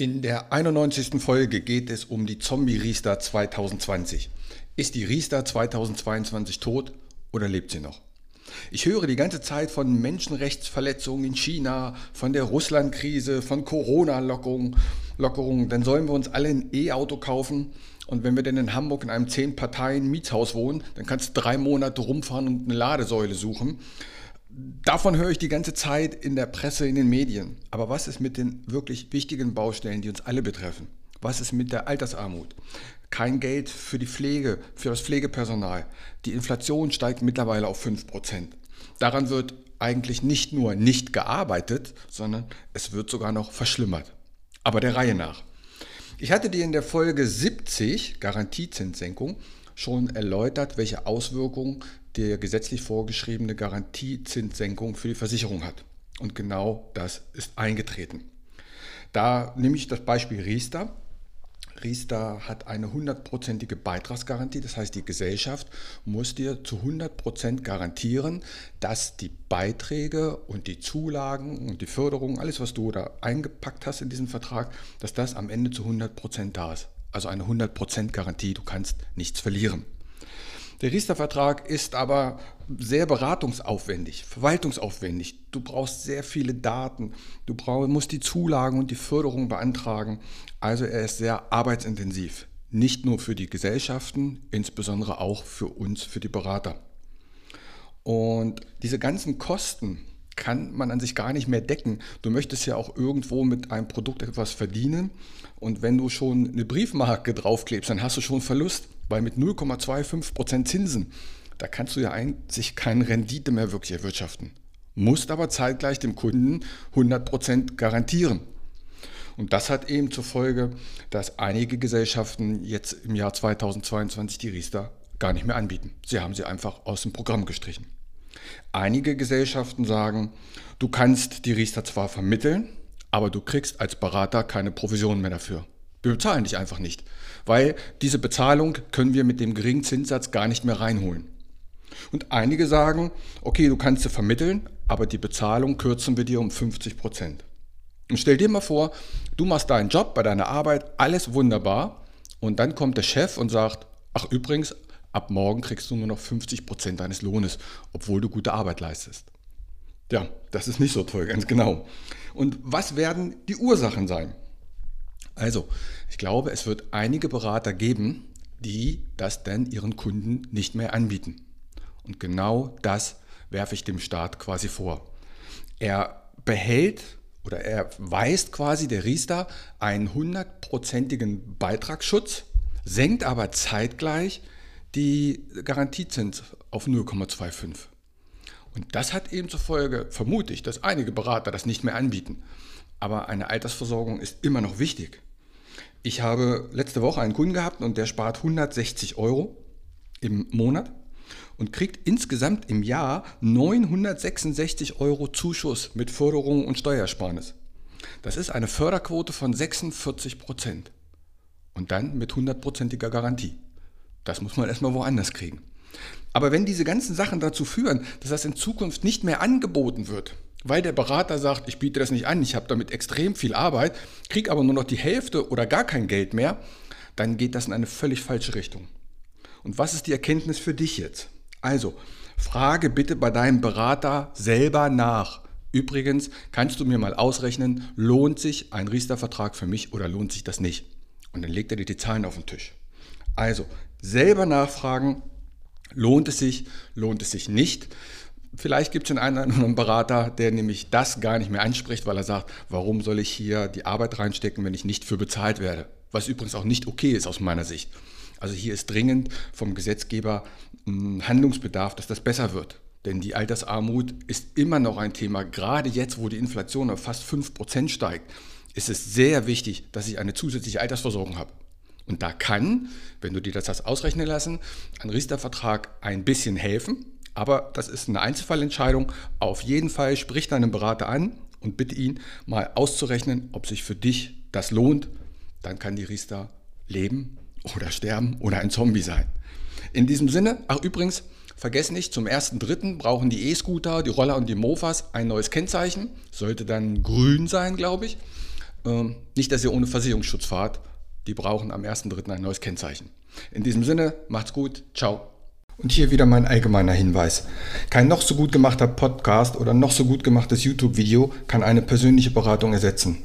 In der 91. Folge geht es um die Zombie Riester 2020. Ist die Riester 2022 tot oder lebt sie noch? Ich höre die ganze Zeit von Menschenrechtsverletzungen in China, von der Russland-Krise, von Corona-Lockerungen. Lockerungen. Dann sollen wir uns alle ein E-Auto kaufen. Und wenn wir denn in Hamburg in einem 10-Parteien-Mietshaus wohnen, dann kannst du drei Monate rumfahren und eine Ladesäule suchen. Davon höre ich die ganze Zeit in der Presse, in den Medien. Aber was ist mit den wirklich wichtigen Baustellen, die uns alle betreffen? Was ist mit der Altersarmut? Kein Geld für die Pflege, für das Pflegepersonal. Die Inflation steigt mittlerweile auf 5%. Daran wird eigentlich nicht nur nicht gearbeitet, sondern es wird sogar noch verschlimmert. Aber der Reihe nach. Ich hatte dir in der Folge 70 Garantiezinssenkung schon erläutert, welche Auswirkungen der gesetzlich vorgeschriebene Garantiezinssenkung für die Versicherung hat. Und genau das ist eingetreten. Da nehme ich das Beispiel Riester. Riester hat eine hundertprozentige Beitragsgarantie, das heißt die Gesellschaft muss dir zu 100% garantieren, dass die Beiträge und die Zulagen und die Förderung, alles was du da eingepackt hast in diesen Vertrag, dass das am Ende zu 100% da ist. Also eine 100% Garantie, du kannst nichts verlieren. Der Riester-Vertrag ist aber sehr beratungsaufwendig, verwaltungsaufwendig. Du brauchst sehr viele Daten. Du brauch, musst die Zulagen und die Förderung beantragen. Also er ist sehr arbeitsintensiv. Nicht nur für die Gesellschaften, insbesondere auch für uns, für die Berater. Und diese ganzen Kosten kann man an sich gar nicht mehr decken. Du möchtest ja auch irgendwo mit einem Produkt etwas verdienen. Und wenn du schon eine Briefmarke draufklebst, dann hast du schon Verlust. Weil mit 0,25% Zinsen, da kannst du ja eigentlich keine Rendite mehr wirklich erwirtschaften. Musst aber zeitgleich dem Kunden 100% garantieren. Und das hat eben zur Folge, dass einige Gesellschaften jetzt im Jahr 2022 die Riester gar nicht mehr anbieten. Sie haben sie einfach aus dem Programm gestrichen. Einige Gesellschaften sagen, du kannst die Riester zwar vermitteln, aber du kriegst als Berater keine Provision mehr dafür. Wir bezahlen dich einfach nicht, weil diese Bezahlung können wir mit dem geringen Zinssatz gar nicht mehr reinholen. Und einige sagen, okay, du kannst sie vermitteln, aber die Bezahlung kürzen wir dir um 50 Prozent. Und stell dir mal vor, du machst deinen Job bei deiner Arbeit, alles wunderbar, und dann kommt der Chef und sagt, ach übrigens, ab morgen kriegst du nur noch 50 Prozent deines Lohnes, obwohl du gute Arbeit leistest. Ja, das ist nicht so toll, ganz genau. Und was werden die Ursachen sein? Also, ich glaube, es wird einige Berater geben, die das denn ihren Kunden nicht mehr anbieten. Und genau das werfe ich dem Staat quasi vor. Er behält oder er weist quasi der Riester einen hundertprozentigen Beitragsschutz, senkt aber zeitgleich die Garantiezins auf 0,25. Und das hat eben zur Folge, vermute ich, dass einige Berater das nicht mehr anbieten. Aber eine Altersversorgung ist immer noch wichtig. Ich habe letzte Woche einen Kunden gehabt und der spart 160 Euro im Monat und kriegt insgesamt im Jahr 966 Euro Zuschuss mit Förderung und Steuersparnis. Das ist eine Förderquote von 46 Prozent. Und dann mit hundertprozentiger Garantie. Das muss man erstmal woanders kriegen. Aber wenn diese ganzen Sachen dazu führen, dass das in Zukunft nicht mehr angeboten wird, weil der Berater sagt, ich biete das nicht an, ich habe damit extrem viel Arbeit, kriege aber nur noch die Hälfte oder gar kein Geld mehr, dann geht das in eine völlig falsche Richtung. Und was ist die Erkenntnis für dich jetzt? Also, frage bitte bei deinem Berater selber nach. Übrigens, kannst du mir mal ausrechnen, lohnt sich ein Riester-Vertrag für mich oder lohnt sich das nicht? Und dann legt er dir die Zahlen auf den Tisch. Also selber nachfragen, lohnt es sich, lohnt es sich nicht. Vielleicht gibt es einen anderen Berater, der nämlich das gar nicht mehr anspricht, weil er sagt, warum soll ich hier die Arbeit reinstecken, wenn ich nicht für bezahlt werde? Was übrigens auch nicht okay ist aus meiner Sicht. Also hier ist dringend vom Gesetzgeber ein Handlungsbedarf, dass das besser wird. Denn die Altersarmut ist immer noch ein Thema. Gerade jetzt, wo die Inflation auf fast 5% steigt, ist es sehr wichtig, dass ich eine zusätzliche Altersversorgung habe. Und da kann, wenn du dir das hast ausrechnen lassen, ein Riester-Vertrag ein bisschen helfen. Aber das ist eine Einzelfallentscheidung. Auf jeden Fall sprich deinen Berater an und bitte ihn mal auszurechnen, ob sich für dich das lohnt. Dann kann die Riester leben oder sterben oder ein Zombie sein. In diesem Sinne, ach übrigens, vergessen nicht, zum 1.3. brauchen die E-Scooter, die Roller und die Mofas ein neues Kennzeichen. Sollte dann grün sein, glaube ich. Ähm, nicht, dass ihr ohne Versicherungsschutz fahrt. Die brauchen am 1.3. ein neues Kennzeichen. In diesem Sinne, macht's gut. Ciao. Und hier wieder mein allgemeiner Hinweis. Kein noch so gut gemachter Podcast oder noch so gut gemachtes YouTube-Video kann eine persönliche Beratung ersetzen.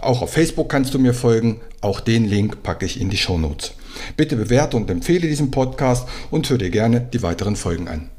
Auch auf Facebook kannst du mir folgen. Auch den Link packe ich in die Show Notes. Bitte bewerte und empfehle diesen Podcast und hör dir gerne die weiteren Folgen an.